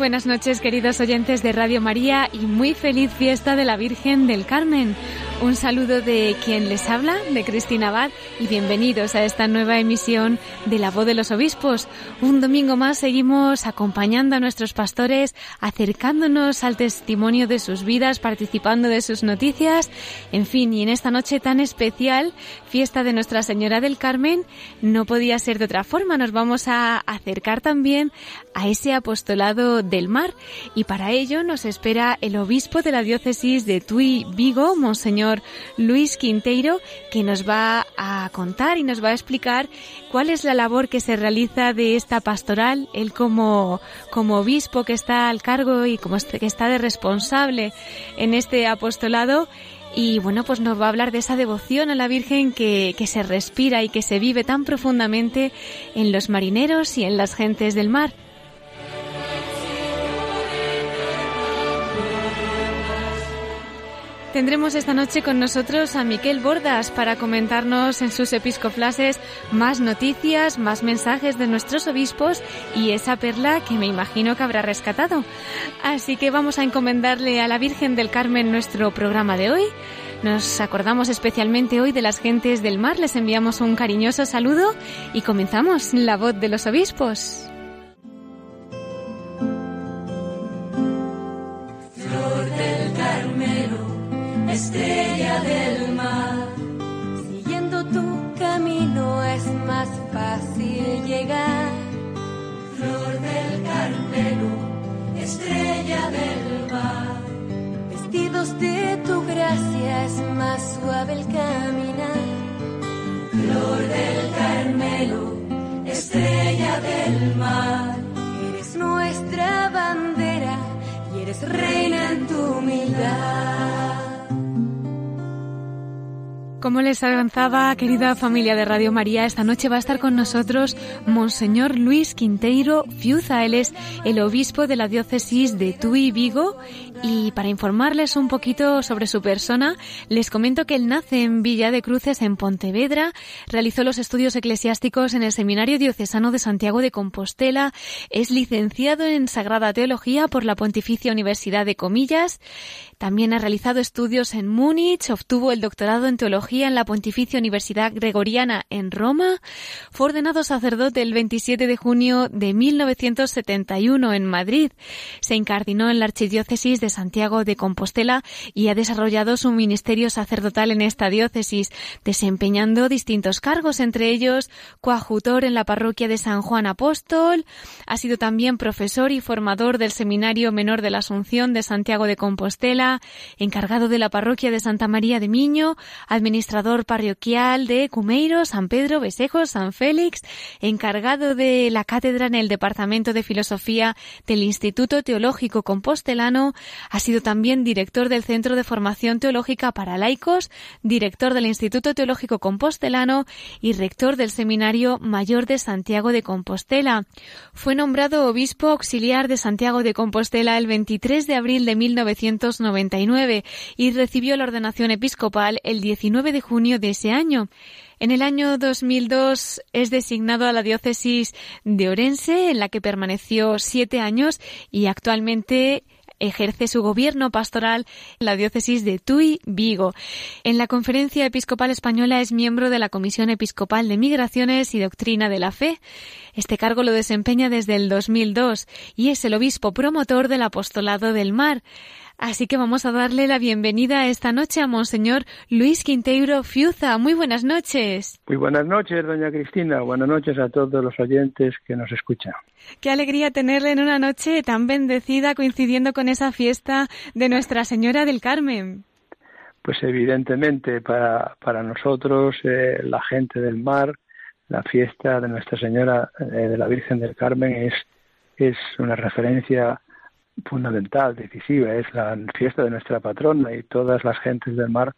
Buenas noches, queridos oyentes de Radio María, y muy feliz fiesta de la Virgen del Carmen. Un saludo de quien les habla, de Cristina Abad, y bienvenidos a esta nueva emisión de La Voz de los Obispos. Un domingo más seguimos acompañando a nuestros pastores, acercándonos al testimonio de sus vidas, participando de sus noticias. En fin, y en esta noche tan especial, fiesta de Nuestra Señora del Carmen, no podía ser de otra forma. Nos vamos a acercar también a ese apostolado del mar, y para ello nos espera el obispo de la diócesis de Tui Vigo, Monseñor Luis Quinteiro, que nos va a contar y nos va a explicar cuál es la labor que se realiza de esta pastoral, él como, como obispo que está al cargo y como que está de responsable en este apostolado. Y bueno, pues nos va a hablar de esa devoción a la Virgen que se respira y que se vive tan profundamente en los marineros y en las gentes del mar. Tendremos esta noche con nosotros a Miquel Bordas para comentarnos en sus episcoflases más noticias, más mensajes de nuestros obispos y esa perla que me imagino que habrá rescatado. Así que vamos a encomendarle a la Virgen del Carmen nuestro programa de hoy. Nos acordamos especialmente hoy de las gentes del mar, les enviamos un cariñoso saludo y comenzamos la voz de los obispos. Estrella del mar. Siguiendo tu camino es más fácil llegar. Flor del Carmelo, estrella del mar. Vestidos de tu gracia es más suave el caminar. Flor del Carmelo, estrella del mar. Eres nuestra bandera y eres reina en tu humildad. Como les avanzaba, querida familia de Radio María, esta noche va a estar con nosotros Monseñor Luis Quinteiro Fiuza. Él es el obispo de la diócesis de Tui Vigo. Y para informarles un poquito sobre su persona, les comento que él nace en Villa de Cruces, en Pontevedra, realizó los estudios eclesiásticos en el Seminario Diocesano de Santiago de Compostela, es licenciado en Sagrada Teología por la Pontificia Universidad de Comillas, también ha realizado estudios en Múnich, obtuvo el doctorado en Teología en la Pontificia Universidad Gregoriana en Roma, fue ordenado sacerdote el 27 de junio de 1971 en Madrid, se incardinó en la Archidiócesis de Santiago de Compostela y ha desarrollado su ministerio sacerdotal en esta diócesis, desempeñando distintos cargos, entre ellos coadjutor en la parroquia de San Juan Apóstol, ha sido también profesor y formador del Seminario Menor de la Asunción de Santiago de Compostela, encargado de la parroquia de Santa María de Miño, administrador parroquial de Cumeiro, San Pedro, Besejos, San Félix, encargado de la cátedra en el Departamento de Filosofía del Instituto Teológico Compostelano, ha sido también director del Centro de Formación Teológica para Laicos, director del Instituto Teológico Compostelano y rector del Seminario Mayor de Santiago de Compostela. Fue nombrado obispo auxiliar de Santiago de Compostela el 23 de abril de 1990 y recibió la ordenación episcopal el 19 de junio de ese año. En el año 2002 es designado a la diócesis de Orense, en la que permaneció siete años y actualmente ejerce su gobierno pastoral en la diócesis de Tui, Vigo. En la Conferencia Episcopal Española es miembro de la Comisión Episcopal de Migraciones y Doctrina de la Fe. Este cargo lo desempeña desde el 2002 y es el obispo promotor del apostolado del mar. Así que vamos a darle la bienvenida esta noche a Monseñor Luis Quinteiro Fiuza. Muy buenas noches. Muy buenas noches, doña Cristina. Buenas noches a todos los oyentes que nos escuchan. Qué alegría tenerle en una noche tan bendecida coincidiendo con esa fiesta de Nuestra Señora del Carmen. Pues evidentemente para, para nosotros, eh, la gente del mar, la fiesta de Nuestra Señora eh, de la Virgen del Carmen es, es una referencia fundamental, decisiva, es la fiesta de nuestra patrona y todas las gentes del mar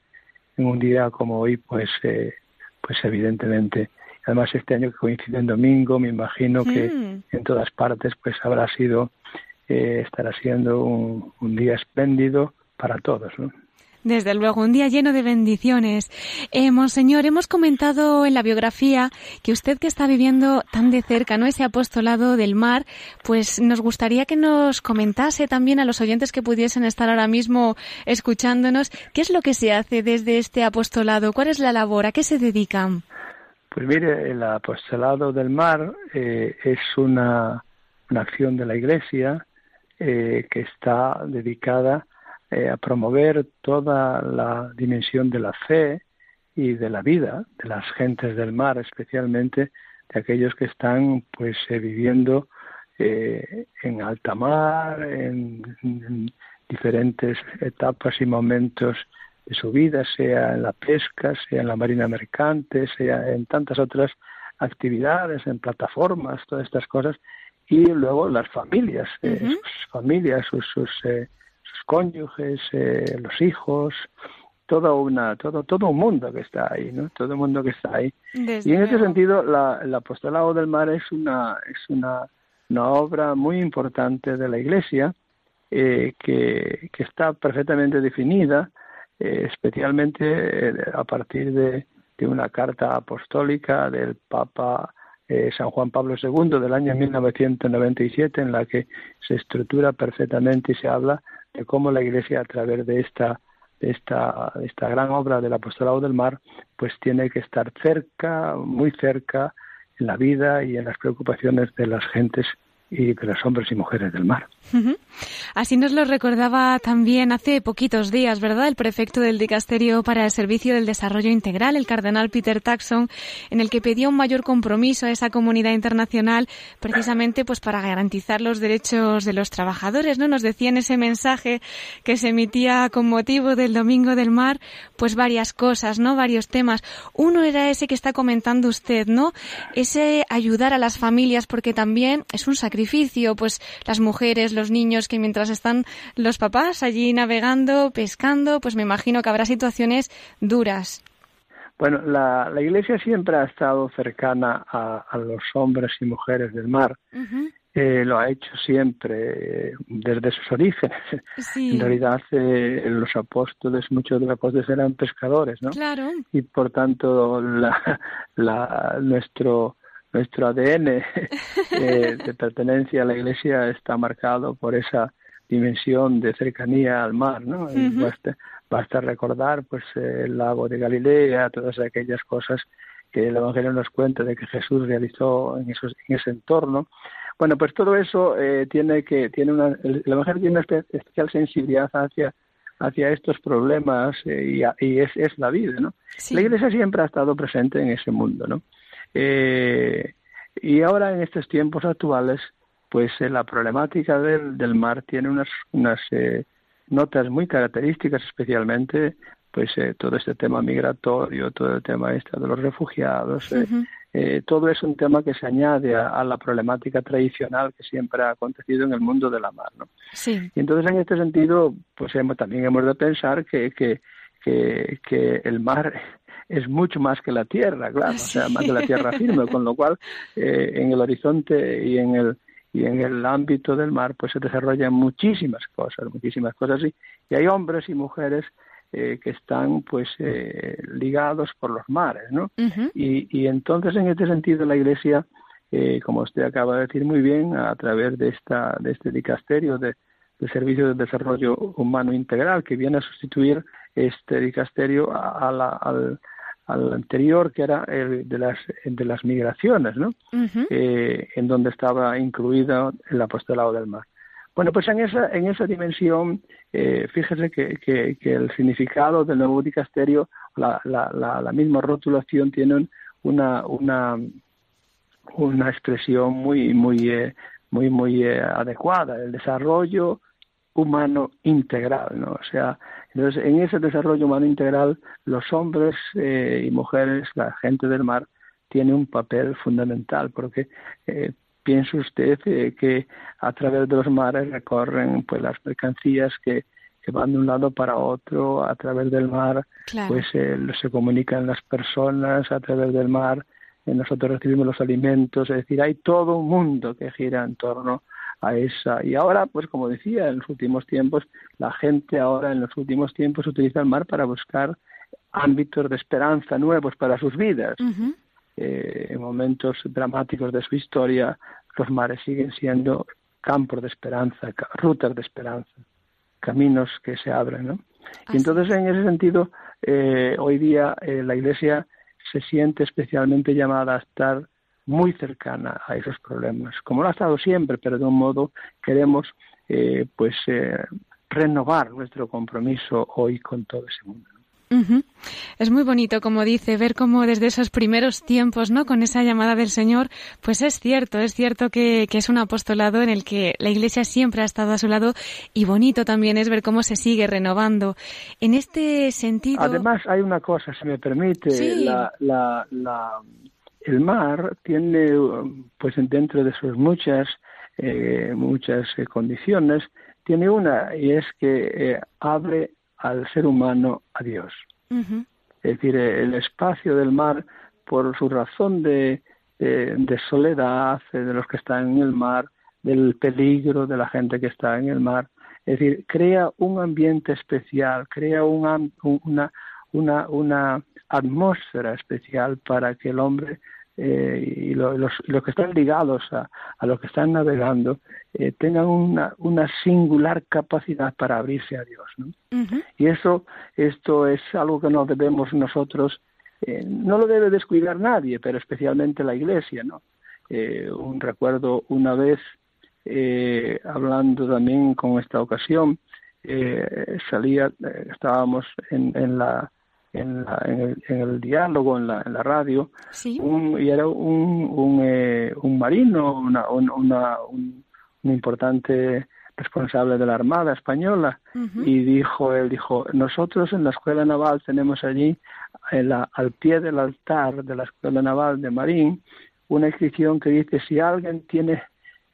en un día como hoy, pues, eh, pues evidentemente. Además, este año que coincide en domingo, me imagino que Mm. en todas partes, pues habrá sido, eh, estará siendo un, un día espléndido para todos, ¿no? Desde luego, un día lleno de bendiciones. Eh, Monseñor, hemos comentado en la biografía que usted que está viviendo tan de cerca, ¿no? Ese apostolado del mar, pues nos gustaría que nos comentase también a los oyentes que pudiesen estar ahora mismo escuchándonos, ¿qué es lo que se hace desde este apostolado? ¿Cuál es la labor? ¿A qué se dedican? Pues mire, el apostolado del mar eh, es una, una acción de la Iglesia eh, que está dedicada eh, a promover toda la dimensión de la fe y de la vida de las gentes del mar, especialmente de aquellos que están pues eh, viviendo eh, en alta mar, en, en diferentes etapas y momentos de su vida, sea en la pesca, sea en la marina mercante, sea en tantas otras actividades, en plataformas, todas estas cosas, y luego las familias, eh, sus familias, sus, sus, eh, sus cónyuges, eh, los hijos, toda una, todo, todo un mundo que está ahí, ¿no? Todo el mundo que está ahí. Desde Y en ese luego. sentido, la, el apostolado del mar es una, es una, una obra muy importante de la Iglesia eh, que, que está perfectamente definida, eh, especialmente eh, a partir de, de una carta apostólica del Papa eh, San Juan Pablo II del año 1997, en la que se estructura perfectamente y se habla de cómo la Iglesia a través de esta esta, esta gran obra del apostolado del mar, pues tiene que estar cerca, muy cerca, en la vida y en las preocupaciones de las gentes y de los hombres y mujeres del mar. Así nos lo recordaba también hace poquitos días, ¿verdad? El prefecto del Dicasterio para el Servicio del Desarrollo Integral, el cardenal Peter Taxon, en el que pedía un mayor compromiso a esa comunidad internacional precisamente pues para garantizar los derechos de los trabajadores, ¿no? Nos decía en ese mensaje que se emitía con motivo del Domingo del Mar, pues varias cosas, ¿no? Varios temas. Uno era ese que está comentando usted, ¿no? Ese ayudar a las familias porque también es un sacrificio, pues las mujeres, los niños que mientras están los papás allí navegando, pescando, pues me imagino que habrá situaciones duras. Bueno, la, la Iglesia siempre ha estado cercana a, a los hombres y mujeres del mar. Eh, lo ha hecho siempre eh, desde sus orígenes. Sí. En realidad, eh, los apóstoles, muchos de los apóstoles eran pescadores, ¿no? Claro. y por tanto la, la, nuestro nuestro ADN eh, de pertenencia a la Iglesia está marcado por esa dimensión de cercanía al mar, ¿no? Ujú. basta, basta recordar pues el lago de Galilea, todas aquellas cosas que el Evangelio nos cuenta de que Jesús realizó en, esos, en ese entorno. Bueno, pues todo eso eh, tiene que tiene una el Evangelio tiene una espe- especial sensibilidad hacia hacia estos problemas eh, y, a- y es, es la vida, ¿no? Sí. La Iglesia siempre ha estado presente en ese mundo, ¿no? Eh, y ahora en estos tiempos actuales, pues eh, la problemática del, del mar tiene unas, unas eh, notas muy características, especialmente pues eh, todo este tema migratorio, todo el tema este de los refugiados, eh. Eh, todo es un tema que se añade a, a la problemática tradicional que siempre ha acontecido en el mundo de la mar, ¿no? Sí. Y entonces en este sentido, pues hemos, también hemos de pensar que, que, que, que el mar es mucho más que la tierra, claro, o sea, más que la tierra firme, con lo cual eh, en el horizonte y en el y en el ámbito del mar pues se desarrollan muchísimas cosas, muchísimas cosas y, y hay hombres y mujeres eh, que están pues eh, ligados por los mares, ¿no? Y, y entonces, en este sentido, la Iglesia, eh, como usted acaba de decir muy bien, a través de esta de este dicasterio de, de Servicio de Desarrollo Humano Integral, que viene a sustituir este dicasterio a, a la, al, al anterior, que era el de las de las migraciones, ¿no? Eh, en donde estaba incluido el apostolado del mar. Bueno, pues en esa, en esa dimensión, eh, fíjese que, que, el significado del nuevo dicasterio, la, la, la, misma rotulación tienen una, una, una expresión muy, muy, eh, muy, muy eh, adecuada, el desarrollo humano integral, ¿no? O sea, entonces en ese desarrollo humano integral, los hombres eh, y mujeres, la gente del mar, tiene un papel fundamental, porque eh, piense usted eh, que a través de los mares recorren pues las mercancías que, van de un lado para otro, a través del mar, pues eh, se comunican las personas, a través del mar nosotros recibimos los alimentos, es decir, hay todo un mundo que gira en torno a esa. Y ahora, pues como decía, en los últimos tiempos, la gente ahora en los últimos tiempos utiliza el mar para buscar ámbitos de esperanza nuevos para sus vidas. Eh, en momentos dramáticos de su historia, los mares siguen siendo campos de esperanza, rutas de esperanza, caminos que se abren. ¿no? Y entonces, en ese sentido, eh, hoy día eh, la Iglesia se siente especialmente llamada a estar muy cercana a esos problemas, como lo ha estado siempre, pero de un modo queremos eh, pues eh, renovar nuestro compromiso hoy con todo ese mundo. Es muy bonito, como dice, ver cómo desde esos primeros tiempos, ¿no? Con esa llamada del Señor, pues es cierto, es cierto que, que, es un apostolado en el que la Iglesia siempre ha estado a su lado y bonito también es ver cómo se sigue renovando. En este sentido. Además, hay una cosa, si me permite, la, la, la el mar tiene, pues dentro de sus muchas, eh, muchas eh, condiciones, tiene una y es que eh, abre al ser humano a Dios. Es decir, el espacio del mar, por su razón de, de soledad, de los que están en el mar, del peligro de la gente que está en el mar, es decir, crea un ambiente especial, crea una, una, una, una atmósfera especial para que el hombre eh, y los, que están ligados a, a los que están navegando eh, tengan una, una singular capacidad para abrirse a Dios. ¿no? Y eso, esto es algo que no debemos nosotros, eh, no lo debe descuidar nadie, pero especialmente la Iglesia. ¿no? un recuerdo una vez, hablando también con esta ocasión, salía, estábamos en, en la en, el, diálogo, en la, en la radio, y era un, un, eh, un marino, una, una, un, importante responsable de la Armada Española, y dijo, él dijo, nosotros en la Escuela Naval tenemos allí, al pie del altar de la Escuela Naval de Marín, una inscripción que dice, si alguien tiene,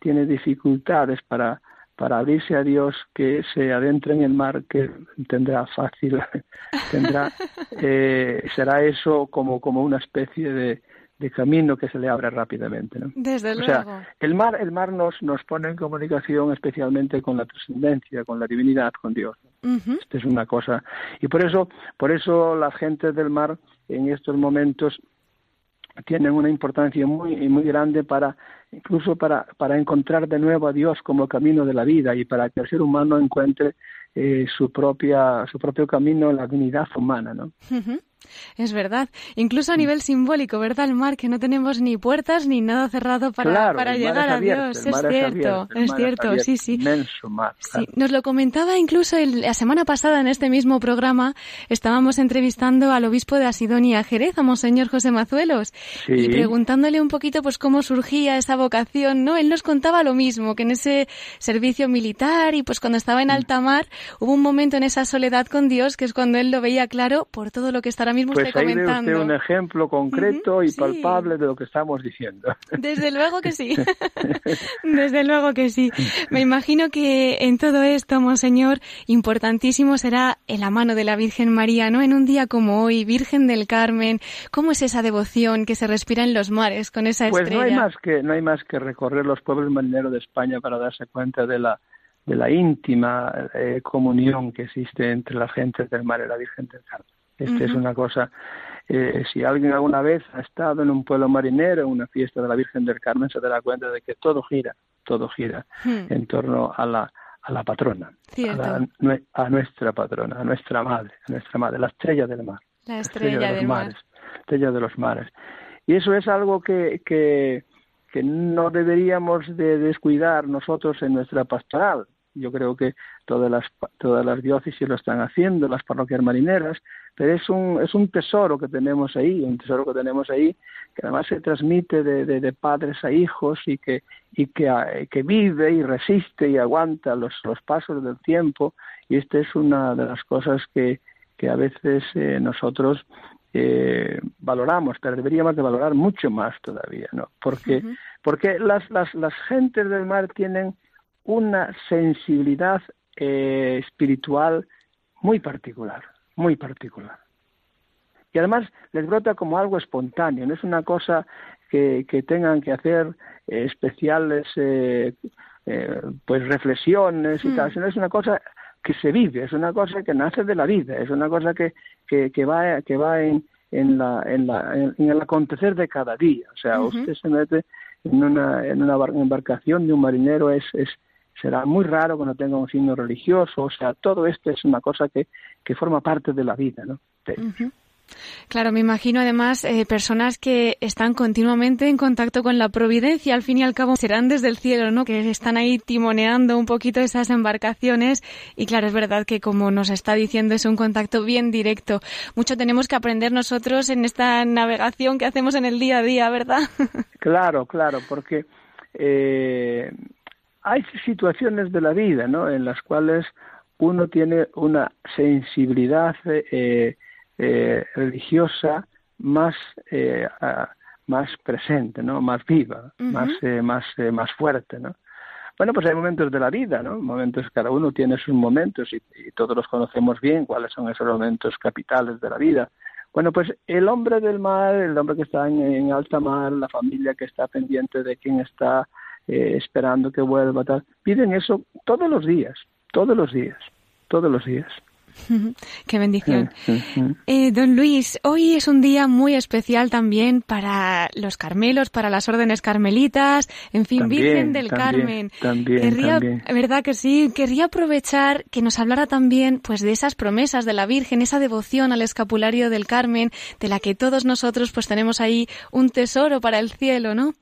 tiene dificultades para para abrirse a Dios, que se adentre en el mar, que tendrá fácil, tendrá, eh, será eso como, como una especie de, de camino que se le abre rápidamente. ¿no? Desde o sea, el mar, el mar nos, nos pone en comunicación especialmente con la trascendencia, con la divinidad, con Dios. Esta es una cosa. Y por eso, por eso las gentes del mar en estos momentos tienen una importancia muy, muy grande para incluso para, para encontrar de nuevo a Dios como camino de la vida y para que el ser humano encuentre eh, su propia su propio camino en la dignidad humana, ¿no? Es verdad. Incluso a nivel simbólico, ¿verdad? El mar, que no tenemos ni puertas ni nada cerrado para, para llegar a Dios. Es cierto, es, cierto, sí, sí. sí. Nos lo comentaba incluso la semana pasada en este mismo programa. Estábamos entrevistando al obispo de Asidonia Jerez, a Monseñor José Mazuelos, y preguntándole un poquito pues cómo surgía esa vocación, ¿no? Él nos contaba lo mismo, que en ese servicio militar y pues cuando estaba en mm. alta mar hubo un momento en esa soledad con Dios que es cuando él lo veía claro por todo lo que estaba pues ahí ve usted un ejemplo concreto y palpable de lo que estamos diciendo. Desde luego que sí. Desde luego que sí. Me imagino que en todo esto, monseñor, importantísimo será en la mano de la Virgen María, ¿no? En un día como hoy, Virgen del Carmen, ¿cómo es esa devoción que se respira en los mares con esa estrella? Pues no hay más que no hay más que recorrer los pueblos marineros de España para darse cuenta de la de la íntima eh, comunión que existe entre las gentes del mar y la Virgen del Carmen. Esta es una cosa, eh, si alguien alguna vez ha estado en un pueblo marinero, en una fiesta de la Virgen del Carmen, se dará cuenta de que todo gira, todo gira hmm. en torno a la, a la patrona, a, nuestra patrona, a nuestra madre, a nuestra madre, la estrella del mar. La estrella, de los mares. Estrella de los mares. Y eso es algo que, que, que no deberíamos de descuidar nosotros en nuestra pastoral. Yo creo que todas las, todas las diócesis lo están haciendo, las parroquias marineras, pero es un, es un tesoro que tenemos ahí, un tesoro que tenemos ahí, que además se transmite de, de, padres a hijos y que, y que, que, vive y resiste y aguanta los, los pasos del tiempo, y esta es una de las cosas que, que a veces eh, nosotros eh, valoramos, pero deberíamos de valorar mucho más todavía, ¿no? Porque, porque las, las, las gentes del mar tienen una sensibilidad eh, espiritual muy particular, muy particular. Y además les brota como algo espontáneo, no es una cosa que, que tengan que hacer eh, especiales eh, eh, pues reflexiones y tal, sino es una cosa que se vive, es una cosa que nace de la vida, es una cosa que, que, que va, que va en, en, la, en, la, en, el acontecer de cada día. O sea, usted se mete en una, en una embarcación de un marinero, es, es, será muy raro que no tenga un signo religioso, o sea, todo esto es una cosa que, que forma parte de la vida, ¿no? Claro, me imagino además eh, personas que están continuamente en contacto con la providencia, al fin y al cabo serán desde el cielo, ¿no? Que están ahí timoneando un poquito esas embarcaciones y claro, es verdad que como nos está diciendo es un contacto bien directo. Mucho tenemos que aprender nosotros en esta navegación que hacemos en el día a día, ¿verdad? Claro, claro, porque eh, hay situaciones de la vida, ¿no? En las cuales uno tiene una sensibilidad eh, eh, religiosa más eh, más presente, ¿no? Más viva, más eh, más eh, más fuerte, ¿no? Bueno, pues hay momentos de la vida, ¿no? Momentos, cada uno tiene sus momentos y, todos los conocemos bien cuáles son esos momentos capitales de la vida. Bueno, pues el hombre del mar, el hombre que está en, alta mar, la familia que está pendiente de quién está esperando que vuelva, tal, piden eso todos los días, todos los días, todos los días. Qué bendición. Eh, don Luis, hoy es un día muy especial también para los Carmelos, para las órdenes carmelitas, en fin, Virgen del Carmen. También, querría, ¿verdad que sí? Querría aprovechar que nos hablara también, pues, de esas promesas de la Virgen, esa devoción al escapulario del Carmen, de la que todos nosotros, pues, tenemos ahí un tesoro para el cielo, ¿no?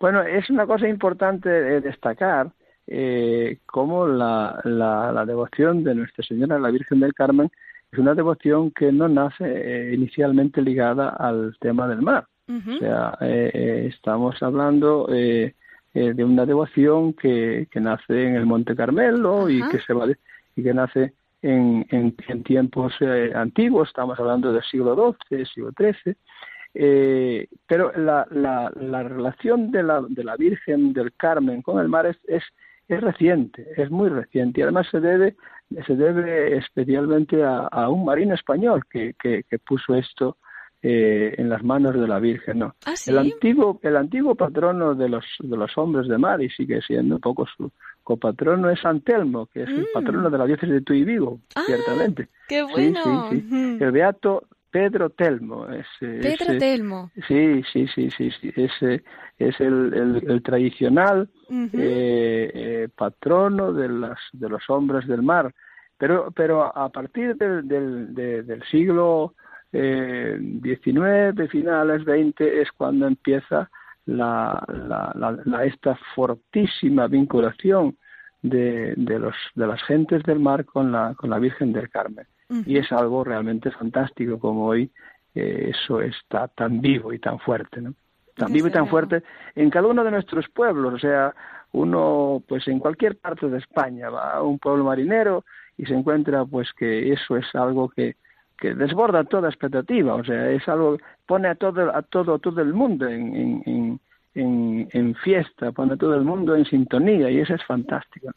Bueno, es una cosa importante destacar eh, cómo la, la, devoción de Nuestra Señora la Virgen del Carmen es una devoción que no nace eh, inicialmente ligada al tema del mar. O sea, eh, eh, estamos hablando de una devoción que, que, nace en el Monte Carmelo y que se va y que nace en, en, en tiempos antiguos. Estamos hablando del siglo XII, siglo XIII. Eh, pero la, la, la, relación de la, de la Virgen del Carmen con el mar es, es, es reciente, es muy reciente y además se debe se debe especialmente a, un marino español que, que, puso esto eh, en las manos de la Virgen, ¿no? ¿Ah, el antiguo el antiguo patrono de los de los hombres de mar y sigue siendo un poco su copatrono es Antelmo, que es el mm. patrono de la diócesis de Tuy Vigo, ah, ciertamente. ¡Qué bueno! Sí, sí, sí. El beato Pedro Telmo. Pedro Telmo. Sí, sí, sí, sí, sí. Ese es el, el, tradicional eh, eh, patrono de, las, de los hombres del mar. Pero, pero a partir del, del, del siglo eh, XIX, finales XX, es cuando empieza la, la, la, esta fortísima vinculación de, de, los, de las gentes del mar con la, con la Virgen del Carmen y es algo realmente fantástico como hoy eh, eso está tan vivo y tan fuerte, ¿no? Tan vivo y tan fuerte en cada uno de nuestros pueblos, o sea, uno pues en cualquier parte de España va a un pueblo marinero y se encuentra pues que eso es algo que, que desborda toda expectativa, o sea, es algo que pone a todo a todo todo el mundo en, en, en, en fiesta, pone a todo el mundo en sintonía y eso es fantástico.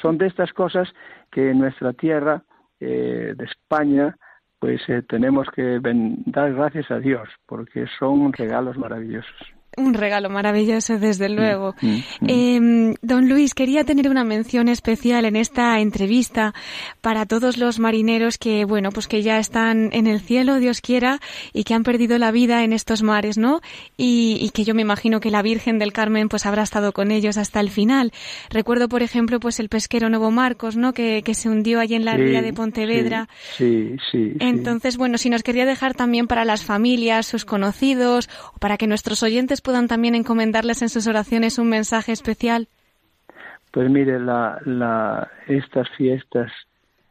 Son de estas cosas que en nuestra tierra eh, de España, pues eh, tenemos que dar gracias a Dios, porque son regalos maravillosos. Un regalo maravilloso, desde mm, luego. Mm, mm. Em, don Luis, quería tener una mención especial en esta entrevista para todos los marineros que, bueno, pues que ya están en el cielo, Dios quiera, y que han perdido la vida en estos mares, ¿no? Y, que yo me imagino que la Virgen del Carmen, pues habrá estado con ellos hasta el final. Recuerdo, por ejemplo, pues el pesquero Nuevo Marcos, ¿no? Que, se hundió allí en la ría de Pontevedra. Sí, sí, Entonces, bueno, si nos quería dejar también para las familias, sus conocidos, o para que nuestros oyentes puedan también encomendarles en sus oraciones un mensaje especial? Pues mire, la, la, estas fiestas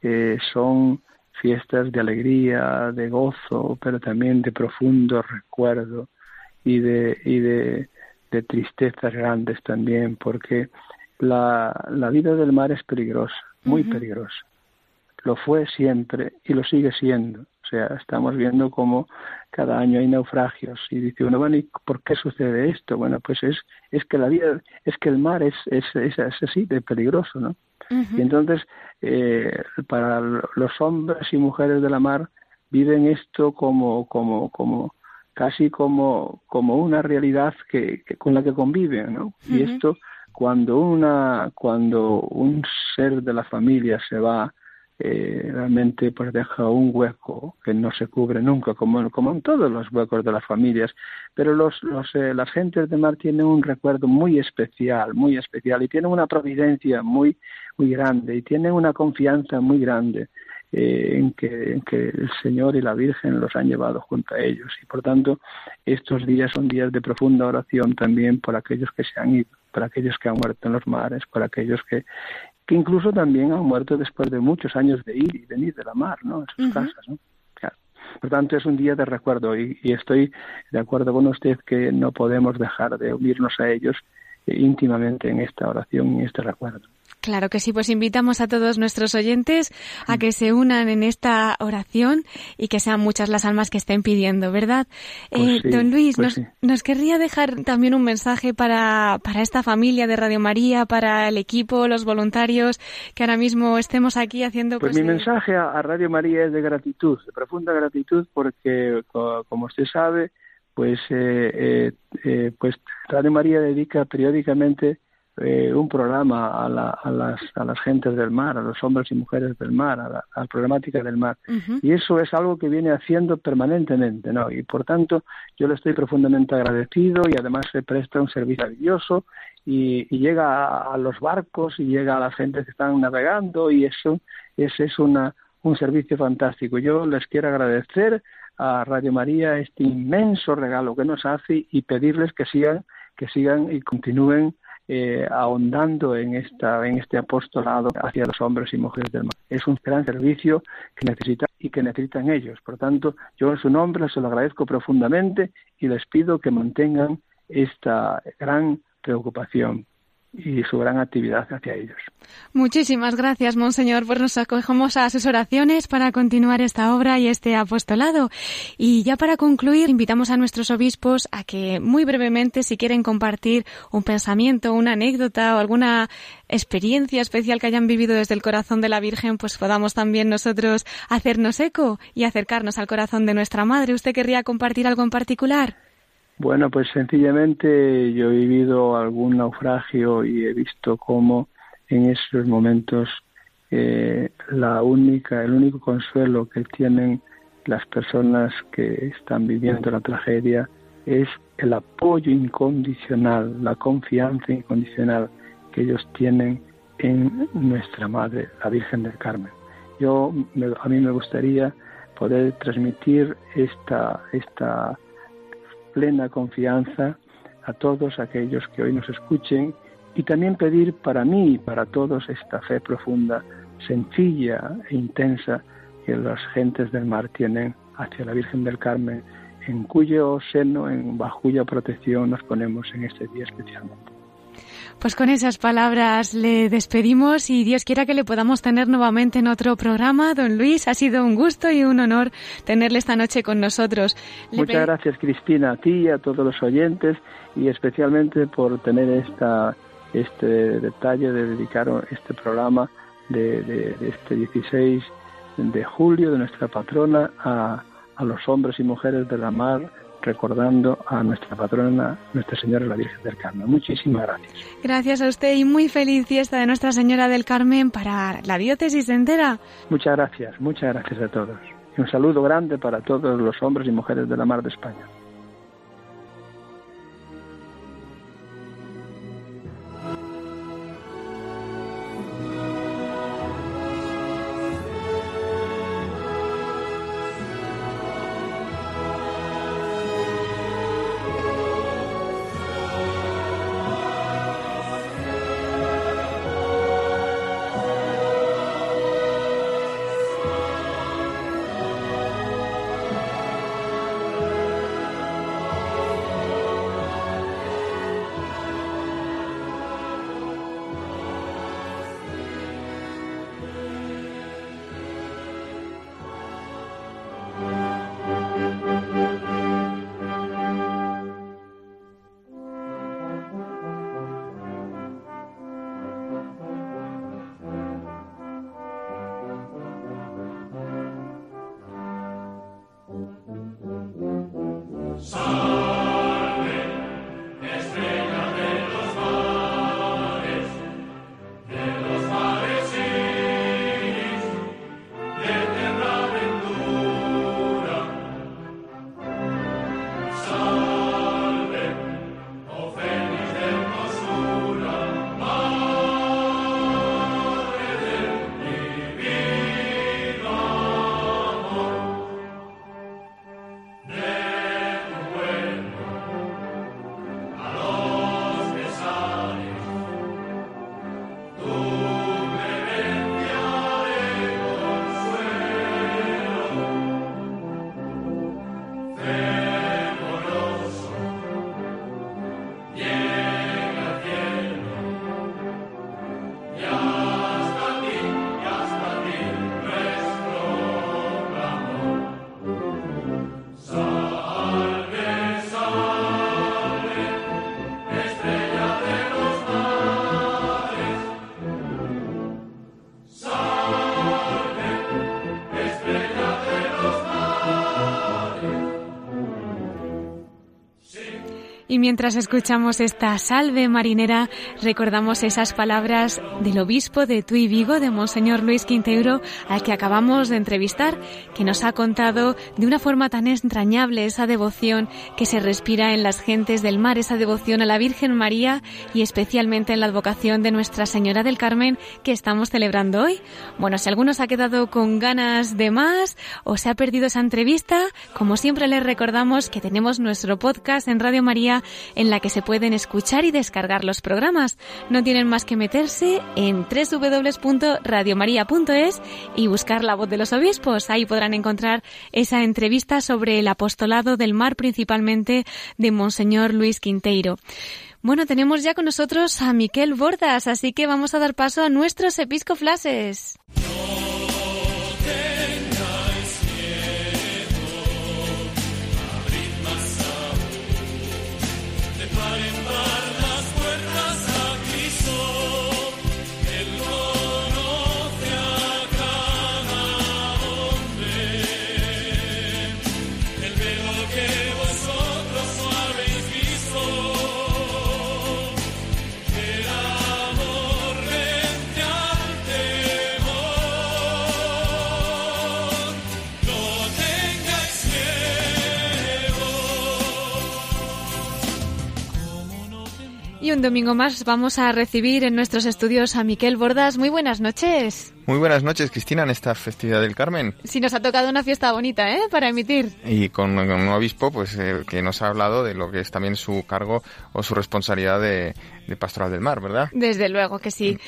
eh, son fiestas de alegría, de gozo, pero también de profundo recuerdo y de, y de, de tristezas grandes también, porque la, la, vida del mar es peligrosa, muy peligrosa. Lo fue siempre y lo sigue siendo. O sea, estamos viendo cómo cada año hay naufragios y dice uno, bueno, ¿y por qué sucede esto? Bueno, pues es, es que la vida, es que el mar es, es, es, así de peligroso, ¿no? Y entonces, eh, para los hombres y mujeres de la mar viven esto como, como, como, casi como, como una realidad que, con la que conviven, ¿no? Y esto, cuando una, cuando un ser de la familia se va, eh, realmente pues deja un hueco que no se cubre nunca, como, como en todos los huecos de las familias. Pero los, los, eh, las gentes de mar tienen un recuerdo muy especial, muy especial, y tienen una providencia muy, muy grande, y tienen una confianza muy grande. Eh, en, que, en que el Señor y la Virgen los han llevado junto a ellos. Y por tanto, estos días son días de profunda oración también por aquellos que se han ido, por aquellos que han muerto en los mares, por aquellos que, que incluso también han muerto después de muchos años de ir y venir de la mar, ¿no? En sus casas, ¿no? Por tanto, es un día de recuerdo y, y, estoy de acuerdo con usted que no podemos dejar de unirnos a ellos íntimamente en esta oración y en este recuerdo. Claro que sí, pues invitamos a todos nuestros oyentes a que se unan en esta oración y que sean muchas las almas que estén pidiendo, ¿verdad? Pues eh, don Luis, pues nos, nos, querría dejar también un mensaje para, para esta familia de Radio María, para el equipo, los voluntarios, que ahora mismo estemos aquí haciendo... Pues, pues mi mensaje a, Radio María es de gratitud, de profunda gratitud, porque como usted sabe, pues, eh, eh, eh, pues Radio María dedica periódicamente eh, un programa a, la, a, las, a las gentes del mar, a los hombres y mujeres del mar, a la, a la problemática del mar. Uh -huh. Y eso es algo que viene haciendo permanentemente, ¿no? Y por tanto, yo le estoy profundamente agradecido y además se presta un servicio maravilloso y, y llega a, a, los barcos y llega a las gentes que están navegando y eso, ese es una, un servicio fantástico. Yo les quiero agradecer a Radio María este inmenso regalo que nos hace y pedirles que sigan, que sigan y continúen eh, ahondando en esta en este apostolado hacia los hombres y mujeres del mar. Es un gran servicio que necesitan y que necesitan ellos. Por tanto, yo en su nombre se lo agradezco profundamente y les pido que mantengan esta gran preocupación y su gran actividad hacia ellos. Muchísimas gracias, Monseñor, pues nos acogemos a sus oraciones para continuar esta obra y este apostolado. Y ya para concluir, invitamos a nuestros obispos a que muy brevemente, si quieren compartir un pensamiento, una anécdota o alguna experiencia especial que hayan vivido desde el corazón de la Virgen, pues podamos también nosotros hacernos eco y acercarnos al corazón de nuestra Madre. ¿Usted querría compartir algo en particular? Bueno, pues sencillamente yo he vivido algún naufragio y he visto cómo en esos momentos eh, la única, el único consuelo que tienen las personas que están viviendo la tragedia es el apoyo incondicional, la confianza incondicional que ellos tienen en nuestra Madre, la Virgen del Carmen. Yo, a mí me gustaría poder transmitir esta, esta plena confianza a todos aquellos que hoy nos escuchen y también pedir para mí y para todos esta fe profunda, sencilla e intensa que las gentes del mar tienen hacia la Virgen del Carmen, en cuyo seno, en bajo cuya protección nos ponemos en este día especialmente. Pues con esas palabras le despedimos y Dios quiera que le podamos tener nuevamente en otro programa. Don Luis, ha sido un gusto y un honor tenerle esta noche con nosotros. Le Muchas gracias Cristina, a ti y a todos los oyentes y especialmente por tener esta, este detalle de dedicar este programa de, de, de este 16 de julio de nuestra patrona a, a los hombres y mujeres de la mar recordando a nuestra patrona, Nuestra Señora la Virgen del Carmen. Muchísimas gracias. Gracias a usted y muy feliz fiesta de Nuestra Señora del Carmen para la diócesis entera. Muchas gracias, muchas gracias a todos. Y un saludo grande para todos los hombres y mujeres de la Mar de España. Y mientras escuchamos esta salve marinera, recordamos esas palabras del obispo de Tui Vigo, de Monseñor Luis Quinteiro, al que acabamos de entrevistar, que nos ha contado de una forma tan entrañable esa devoción que se respira en las gentes del mar, esa devoción a la Virgen María y especialmente en la advocación de Nuestra Señora del Carmen que estamos celebrando hoy. Bueno, si alguno se ha quedado con ganas de más o se ha perdido esa entrevista, como siempre les recordamos que tenemos nuestro podcast en Radio María en la que se pueden escuchar y descargar los programas. No tienen más que meterse en www.radiomaria.es y buscar la voz de los obispos. Ahí podrán encontrar esa entrevista sobre el apostolado del mar, principalmente de Monseñor Luis Quinteiro. Bueno, tenemos ya con nosotros a Miquel Bordas, así que vamos a dar paso a nuestros episcoflases. Y un domingo más vamos a recibir en nuestros estudios a Miquel Bordas. Muy buenas noches. Muy buenas noches, Cristina, en esta festividad del Carmen. Sí, nos ha tocado una fiesta bonita, ¿eh? Para emitir. Y con, un obispo, pues, eh, que nos ha hablado de lo que es también su cargo o su responsabilidad de, pastoral del mar, ¿verdad? Desde luego que sí.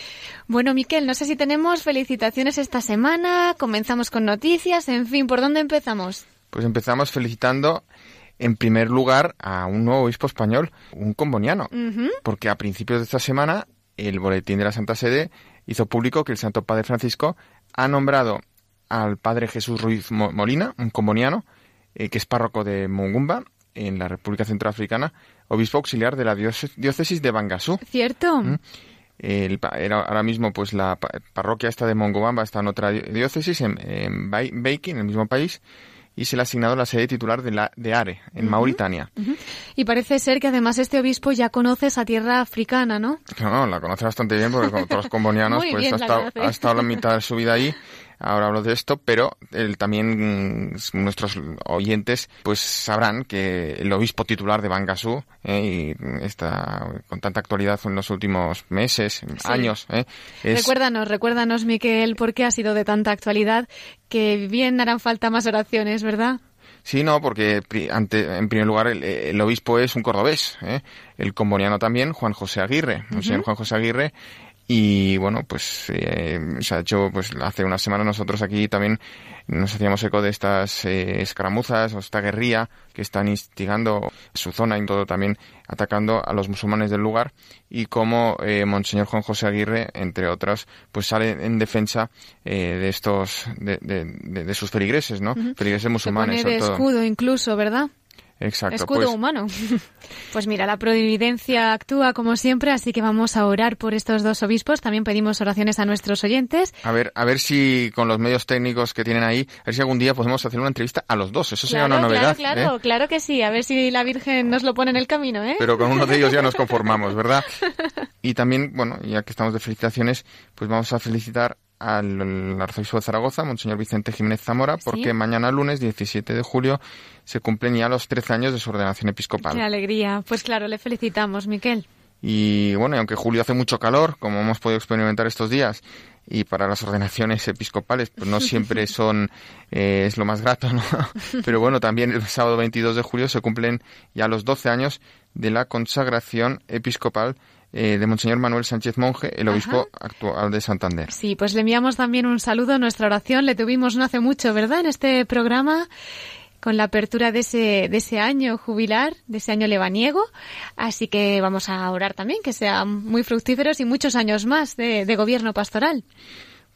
Bueno, Miquel, no sé si tenemos felicitaciones esta semana, comenzamos con noticias, en fin, ¿por dónde empezamos? Pues empezamos felicitando en primer lugar a un nuevo obispo español, un comboniano, porque a principios de esta semana el Boletín de la Santa Sede hizo público que el Santo Padre Francisco ha nombrado al Padre Jesús Ruiz Molina, un comboniano, eh, que es párroco de Mongumba, en la República Centroafricana, obispo auxiliar de la diócesis de Bangasú. ¿Cierto? ahora mismo, pues la parroquia esta de Mongobamba está en otra diócesis, en, en en el mismo país, y se le ha asignado la sede titular de, la, de Are, en Mauritania. Y parece ser que además este obispo ya conoce esa tierra africana, ¿no? No, la conoce bastante bien porque con otros combonianos pues ha estado, ha estado la mitad de su vida ahí ahora hablo de esto, pero él también mm, nuestros oyentes pues sabrán que el obispo titular de Bangasú eh, y está con tanta actualidad en los últimos meses, años. Eh, recuérdanos, recuérdanos, Miquel, por qué ha sido de tanta actualidad que bien harán falta más oraciones, ¿verdad? Sí, no, porque ante, en primer lugar el, obispo es un cordobés, ¿eh? el comboniano también, Juan José Aguirre. El señor Juan José Aguirre y bueno, pues eh, se ha hecho, pues hace una semana nosotros aquí también nos hacíamos eco de estas eh, escaramuzas o esta guerrilla que están instigando su zona y todo también atacando a los musulmanes del lugar y como eh, Monseñor Juan José Aguirre, entre otras, pues sale en defensa eh, de estos, de, de, de, sus feligreses, ¿no? Feligreses musulmanes. Se pone de escudo incluso, ¿verdad? Exacto. Escudo pues humano. Pues mira, la providencia actúa como siempre, así que vamos a orar por estos dos obispos. También pedimos oraciones a nuestros oyentes. A ver, a ver si con los medios técnicos que tienen ahí, a ver si algún día podemos hacer una entrevista a los dos. Eso sería una novedad. Claro, claro, ¿eh? claro que sí. A ver si la Virgen nos lo pone en el camino, ¿eh? Pero con uno de ellos ya nos conformamos, ¿verdad? Y también, bueno, ya que estamos de felicitaciones, pues vamos a felicitar al arzobispo de Zaragoza, Monseñor Vicente Jiménez Zamora, porque mañana lunes 17 de julio se cumplen ya los 13 años de su ordenación episcopal. ¡Qué alegría! Pues claro, le felicitamos, Miquel. Y bueno, aunque julio hace mucho calor, como hemos podido experimentar estos días, y para las ordenaciones episcopales pues no siempre son eh, es lo más grato, ¿no? Pero bueno, también el sábado 22 de julio se cumplen ya los 12 años de la consagración episcopal eh, de Monseñor Manuel Sánchez Monje, el obispo actual de Santander. Sí, pues le enviamos también un saludo, nuestra oración, le tuvimos no hace mucho, ¿verdad?, en este programa con la apertura de ese, de ese año jubilar, de ese año lebaniego. Así que vamos a orar también, que sean muy fructíferos y muchos años más de, gobierno pastoral.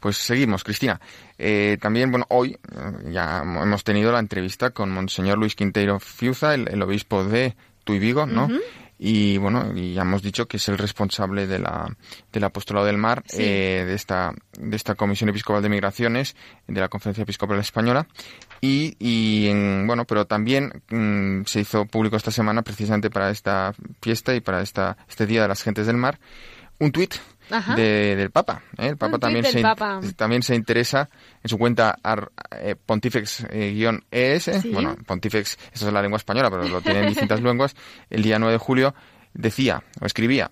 Pues seguimos, Cristina. Eh, también, bueno, hoy eh, ya hemos tenido la entrevista con Monseñor Luis Quinteiro Fiuza, el, obispo de Tuy Vigo, ¿no? Y bueno, ya hemos dicho que es el responsable de la, del apostolado del mar, eh, de esta, de esta Comisión Episcopal de Migraciones, de la Conferencia Episcopal Española, y, y en, bueno, pero también mm, se hizo público esta semana precisamente para esta fiesta y para esta, este Día de las Gentes del Mar, un tuit de, del Papa. ¿eh? El Papa, también se, también se interesa en su cuenta eh, pontifex-es, bueno, pontifex, eso es la lengua española, pero lo tiene en distintas lenguas, el día 9 de julio decía o escribía,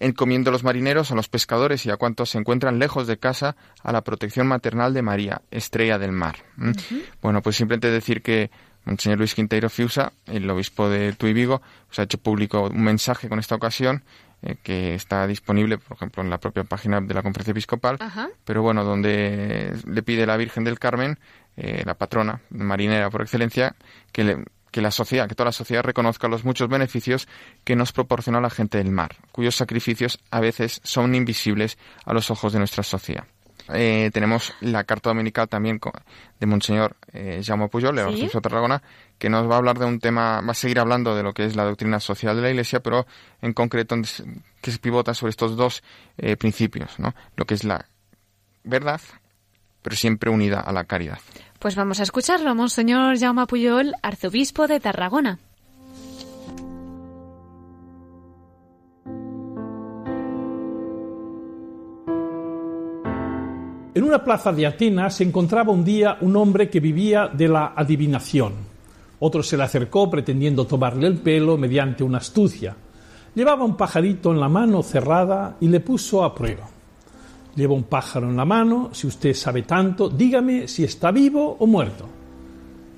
encomiendo a los marineros, a los pescadores y a cuantos se encuentran lejos de casa a la protección maternal de María, estrella del mar. Bueno, pues simplemente decir que Monseñor Luis Quinteiro Fiusa, el obispo de Tuy Vigo, pues ha hecho público un mensaje con esta ocasión eh, que está disponible, por ejemplo, en la propia página de la Conferencia Episcopal, pero bueno, donde le pide la Virgen del Carmen, eh, la patrona marinera por excelencia, que, que la sociedad, que toda la sociedad reconozca los muchos beneficios que nos proporciona la gente del mar, cuyos sacrificios a veces son invisibles a los ojos de nuestra sociedad. Eh, tenemos la carta dominical también de Monseñor eh, Jaume Pujol, el arzobispo de Tarragona, que nos va a hablar de un tema, va a seguir hablando de lo que es la doctrina social de la Iglesia, pero en concreto que se pivota sobre estos dos eh, principios, ¿no? Lo que es la verdad, pero siempre unida a la caridad. Pues vamos a escucharlo, Monseñor Jaume Pujol, arzobispo de Tarragona. En una plaza de Atenas se encontraba un día un hombre que vivía de la adivinación. Otro se le acercó pretendiendo tomarle el pelo mediante una astucia. Llevaba un pajarito en la mano cerrada y le puso a prueba. Lleva un pájaro en la mano, si usted sabe tanto, dígame si está vivo o muerto.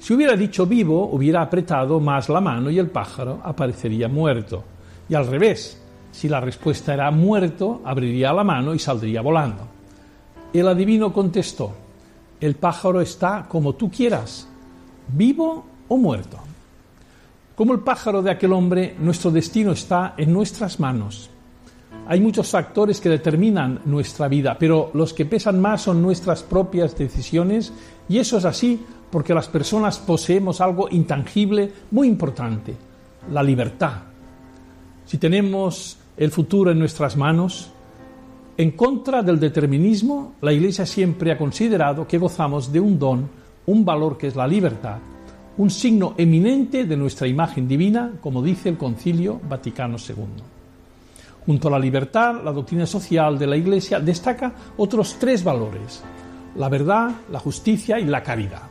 Si hubiera dicho vivo, hubiera apretado más la mano y el pájaro aparecería muerto. Y al revés, si la respuesta era muerto, abriría la mano y saldría volando. El adivino contestó, el pájaro está como tú quieras, vivo o muerto. Como el pájaro de aquel hombre, nuestro destino está en nuestras manos. Hay muchos factores que determinan nuestra vida, pero los que pesan más son nuestras propias decisiones y eso es así porque las personas poseemos algo intangible muy importante, la libertad. Si tenemos el futuro en nuestras manos, en contra del determinismo, la Iglesia siempre ha considerado que gozamos de un don, un valor que es la libertad, un signo eminente de nuestra imagen divina, como dice el Concilio Vaticano II. Junto a la libertad, la doctrina social de la Iglesia destaca otros tres valores, la verdad, la justicia y la caridad.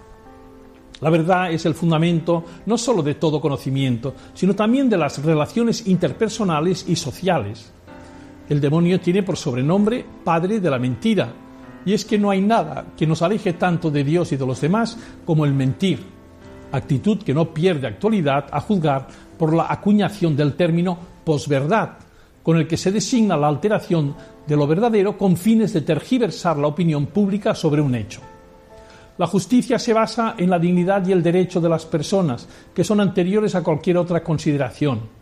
La verdad es el fundamento no sólo de todo conocimiento, sino también de las relaciones interpersonales y sociales. El demonio tiene por sobrenombre Padre de la Mentira, y es que no hay nada que nos aleje tanto de Dios y de los demás como el mentir, actitud que no pierde actualidad a juzgar por la acuñación del término posverdad, con el que se designa la alteración de lo verdadero con fines de tergiversar la opinión pública sobre un hecho. La justicia se basa en la dignidad y el derecho de las personas, que son anteriores a cualquier otra consideración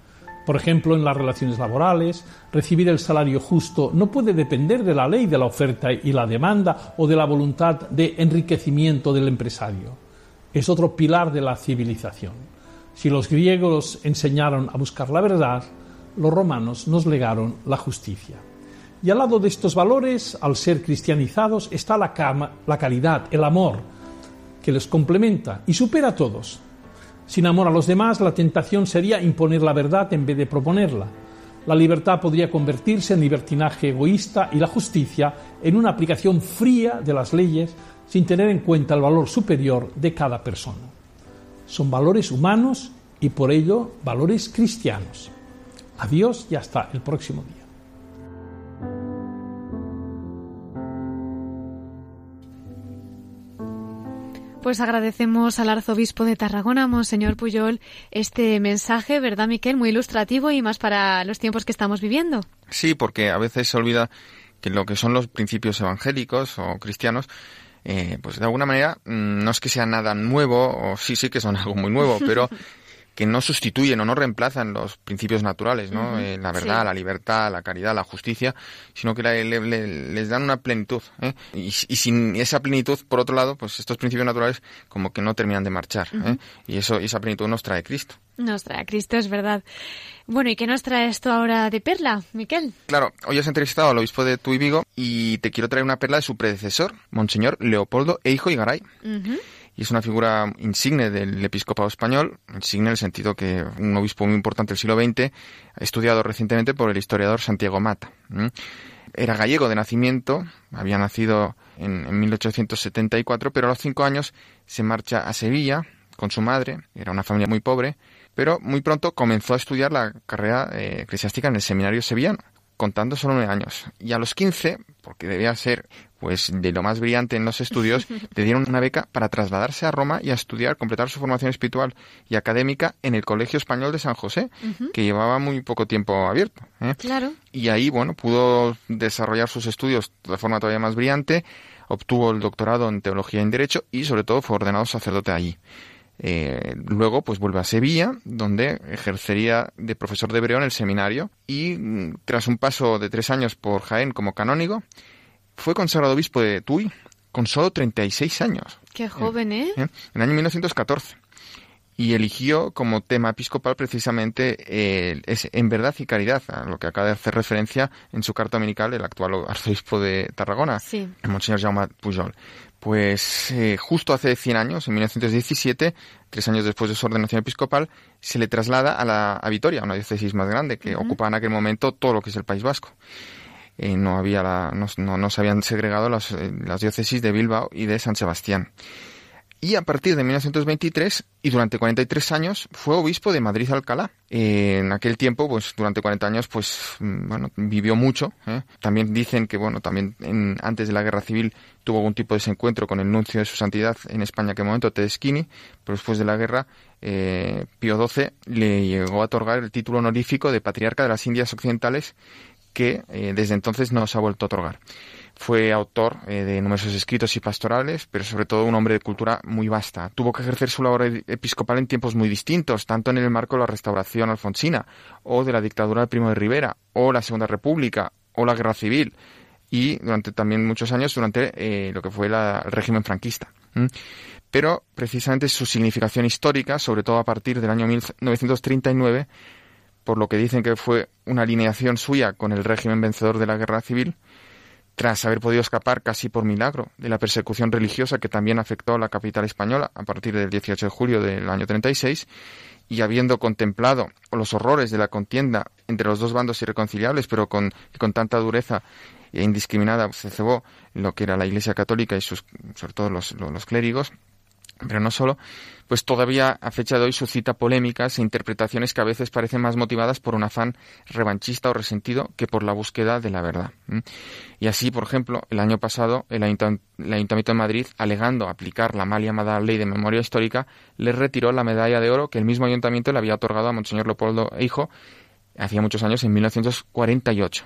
por ejemplo, en las relaciones laborales, recibir el salario justo no puede depender de la ley de la oferta y la demanda o de la voluntad de enriquecimiento del empresario. Es otro pilar de la civilización. Si los griegos enseñaron a buscar la verdad, los romanos nos legaron la justicia. Y al lado de estos valores, al ser cristianizados, está la, la caridad, el amor, que les complementa y supera a todos. Sin amor a los demás, la tentación sería imponer la verdad en vez de proponerla. La libertad podría convertirse en libertinaje egoísta y la justicia en una aplicación fría de las leyes sin tener en cuenta el valor superior de cada persona. Son valores humanos y por ello valores cristianos. Adiós y hasta el próximo día. Pues agradecemos al arzobispo de Tarragona, Monseñor Puyol, este mensaje, ¿verdad, Miquel? Muy ilustrativo y más para los tiempos que estamos viviendo. Sí, porque a veces se olvida que lo que son los principios evangélicos o cristianos, eh, pues de alguna manera mm, no es que sea nada nuevo, o sí, sí que son algo muy nuevo, pero que no sustituyen o no reemplazan los principios naturales, ¿no? Eh, la verdad, la libertad, la caridad, la justicia, sino que les dan una plenitud. ¿eh? Y, sin esa plenitud, por otro lado, pues estos principios naturales como que no terminan de marchar. ¿eh? Y eso, esa plenitud nos trae Cristo. Nos trae Cristo, es verdad. Bueno, ¿y qué nos trae esto ahora de perla, Miquel? Claro, hoy has entrevistado al obispo de Tuy Vigo y te quiero traer una perla de su predecesor, Monseñor Leopoldo Eijo Igaray. Y es una figura insigne del episcopado español, insigne en el sentido que un obispo muy importante del siglo XX, estudiado recientemente por el historiador Santiago Mata. Era gallego de nacimiento, había nacido en, en 1874, pero a los cinco años se marcha a Sevilla con su madre, era una familia muy pobre, pero muy pronto comenzó a estudiar la carrera eh, eclesiástica en el seminario sevillano, contando solo nueve años. Y a los quince, porque debía ser pues de lo más brillante en los estudios, le dieron una beca para trasladarse a Roma y a estudiar, completar su formación espiritual y académica en el Colegio Español de San José, que llevaba muy poco tiempo abierto. ¿eh? Claro. Y ahí, bueno, pudo desarrollar sus estudios de forma todavía más brillante, obtuvo el doctorado en Teología y en Derecho y, sobre todo, fue ordenado sacerdote allí. Eh, luego, pues vuelve a Sevilla, donde ejercería de profesor de hebreo en el seminario y mm, tras un paso de tres años por Jaén como canónigo, fue consagrado obispo de Tuy con solo 36 años. Qué joven, ¿eh? En el año 1914. Y eligió como tema episcopal precisamente eh, es En verdad y caridad, a lo que acaba de hacer referencia en su carta dominical el actual arzobispo de Tarragona, Sí. el Monseñor Jaume Pujol. Pues eh, justo hace 100 años, en 1917, tres años después de su ordenación episcopal, se le traslada a, la, a Vitoria, una diócesis más grande que ocupaba en aquel momento todo lo que es el País Vasco. Eh, no, había la, no, no- no se habían segregado las, eh, las diócesis de Bilbao y de San Sebastián. Y a partir de 1923 y durante 43 años fue obispo de Madrid-Alcalá. Eh, en aquel tiempo, pues durante 40 años, pues mm, bueno, vivió mucho. También dicen que bueno, también en- antes de la guerra civil tuvo algún tipo de desencuentro con el nuncio de su santidad en España, aquel momento Tedeschini, pero después de la guerra Pío XII le llegó a otorgar el título honorífico de patriarca de las Indias Occidentales que eh, desde entonces no se ha vuelto a otorgar. Fue autor eh, de numerosos escritos y pastorales, pero sobre todo un hombre de cultura muy vasta. Tuvo que ejercer su labor episcopal en tiempos muy distintos, tanto en el marco de la restauración alfonsina, o de la dictadura de Primo de Rivera, o la Segunda República, o la Guerra Civil, y durante también muchos años durante eh, lo que fue la- el régimen franquista. Pero precisamente su significación histórica, sobre todo a partir del año 1939, por lo que dicen que fue una alineación suya con el régimen vencedor de la guerra civil, tras haber podido escapar casi por milagro de la persecución religiosa que también afectó a la capital española a partir del 18 de julio del año 36, y habiendo contemplado los horrores de la contienda entre los dos bandos irreconciliables, pero con, con tanta dureza e indiscriminada se cebó lo que era la Iglesia Católica y sus, sobre todo los, los, los clérigos, pero no solo, pues todavía a fecha de hoy suscita polémicas e interpretaciones que a veces parecen más motivadas por un afán revanchista o resentido que por la búsqueda de la verdad. Y así, por ejemplo, el año pasado el, Ayuntam- el Ayuntamiento de Madrid, alegando aplicar la mal llamada Ley de Memoria Histórica, le retiró la medalla de oro que el mismo Ayuntamiento le había otorgado a Monseñor Leopoldo Hijo hacía muchos años, en 1948.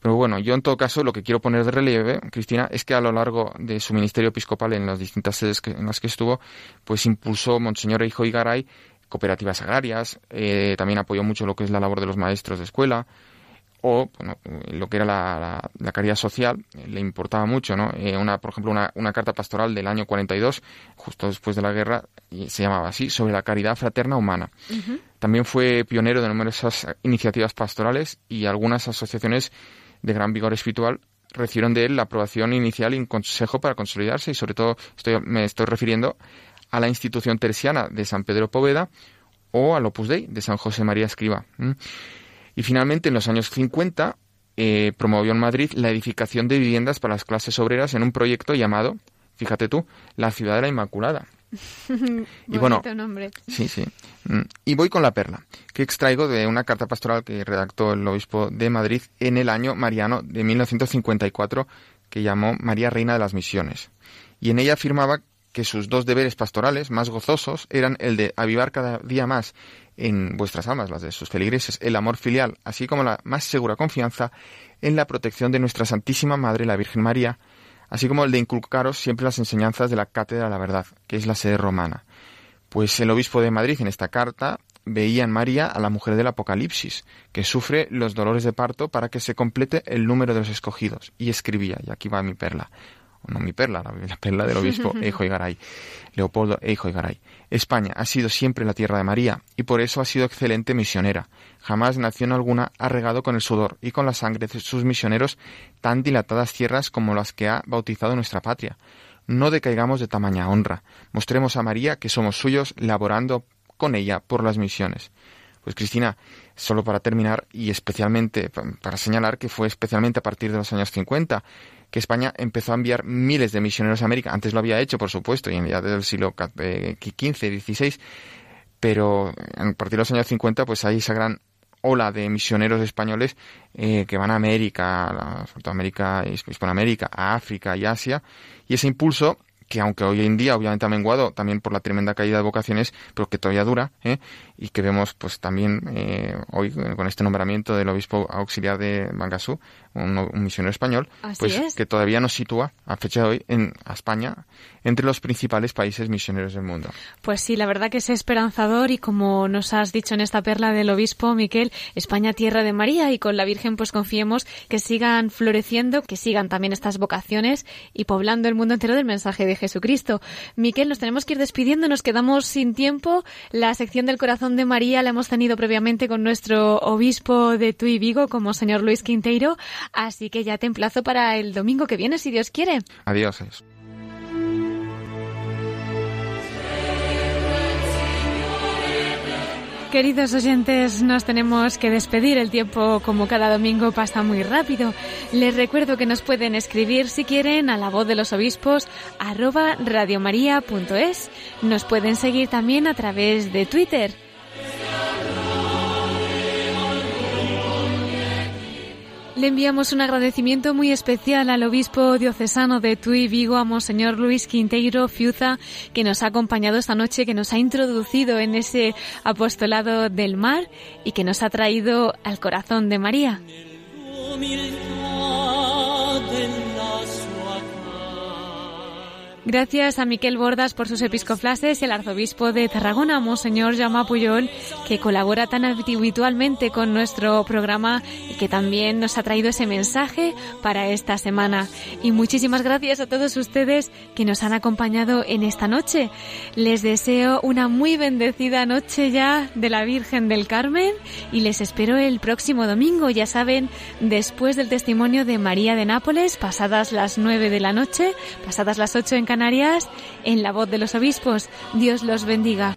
Pero bueno, yo en todo caso lo que quiero poner de relieve, Cristina, es que a lo largo de su ministerio episcopal en las distintas sedes que- en las que estuvo, pues impulsó Monseñor Hijo Igaray cooperativas agrarias, eh, también apoyó mucho lo que es la labor de los maestros de escuela, o bueno, lo que era la, caridad social, eh, le importaba mucho, ¿no? Eh, una, por ejemplo, una, una carta pastoral del año 42, justo después de la guerra, y se llamaba así, sobre la caridad fraterna humana. También fue pionero de numerosas iniciativas pastorales y algunas asociaciones de gran vigor espiritual recibieron de él la aprobación inicial y un consejo para consolidarse y sobre todo me estoy refiriendo a la institución teresiana de San Pedro Poveda o al Opus Dei de San José María Escriba. Y finalmente, en los años 50, eh, promovió en Madrid la edificación de viviendas para las clases obreras en un proyecto llamado, fíjate tú, la Ciudad de la Inmaculada. Y bueno, nombre. Sí, sí. Mm, Y voy con la perla, que extraigo de una carta pastoral que redactó el obispo de Madrid en el año mariano de 1954, que llamó María Reina de las Misiones. Y en ella afirmaba que sus dos deberes pastorales más gozosos eran el de avivar cada día más en vuestras almas, las de sus feligreses, el amor filial, así como la más segura confianza en la protección de nuestra Santísima Madre, la Virgen María, así como el de inculcaros siempre las enseñanzas de la Cátedra de la Verdad, que es la sede romana. Pues el obispo de Madrid en esta carta veía en María a la mujer del Apocalipsis, que sufre los dolores de parto para que se complete el número de los escogidos, y escribía, y aquí va mi perla, no mi perla, la, perla del obispo Garay, Leopoldo Eijo Garay. España ha sido siempre la tierra de María y por eso ha sido excelente misionera. Jamás nación alguna ha regado con el sudor y con la sangre de sus misioneros tan dilatadas tierras como las que ha bautizado nuestra patria. No decaigamos de tamaña honra. Mostremos a María que somos suyos laborando con ella por las misiones. Pues Cristina, solo para terminar y especialmente para señalar que fue especialmente a partir de los años 50 que España empezó a enviar miles de misioneros a América. Antes lo había hecho, por supuesto, y ya desde el siglo XV, XVI, pero a partir de los años 50 pues hay esa gran ola de misioneros españoles eh, que van a América, a América, Hispanoamérica, a África y Asia, y ese impulso que aunque hoy en día obviamente ha menguado también por la tremenda caída de vocaciones, pero que todavía dura, ¿eh? Y que vemos pues también eh, hoy con este nombramiento del obispo auxiliar de Mangasú, un, misionero español, pues que todavía nos sitúa a fecha de hoy en España entre los principales países misioneros del mundo. Pues sí, la verdad que es esperanzador y como nos has dicho en esta perla del obispo Miquel, España tierra de María y con la Virgen pues confiemos que sigan floreciendo, que sigan también estas vocaciones y poblando el mundo entero del mensaje de Jesucristo. Miquel, nos tenemos que ir despidiendo, nos quedamos sin tiempo. La sección del corazón de María la hemos tenido previamente con nuestro obispo de Tui Vigo, como señor Luis Quinteiro, así que ya te emplazo para el domingo que viene, si Dios quiere. Adiós. Queridos oyentes, nos tenemos que despedir. El tiempo, como cada domingo, pasa muy rápido. Les recuerdo que nos pueden escribir, si quieren, a la voz de los obispos, arroba radiomaria.es. Nos pueden seguir también a través de Twitter. Le enviamos un agradecimiento muy especial al obispo diocesano de Tui Vigo, a Monseñor Luis Quinteiro Fiuza, que nos ha acompañado esta noche, que nos ha introducido en ese apostolado del mar y que nos ha traído al corazón de María. Gracias a Miquel Bordas por sus episcoflases y al arzobispo de Tarragona, Monseñor Jaume Puyol, que colabora tan habitualmente con nuestro programa y que también nos ha traído ese mensaje para esta semana. Y muchísimas gracias a todos ustedes que nos han acompañado en esta noche. Les deseo una muy bendecida noche ya de la Virgen del Carmen y les espero el próximo domingo, ya saben, después del testimonio de María de Nápoles, pasadas las nueve de la noche, pasadas las ocho en En la voz de los obispos. Dios los bendiga.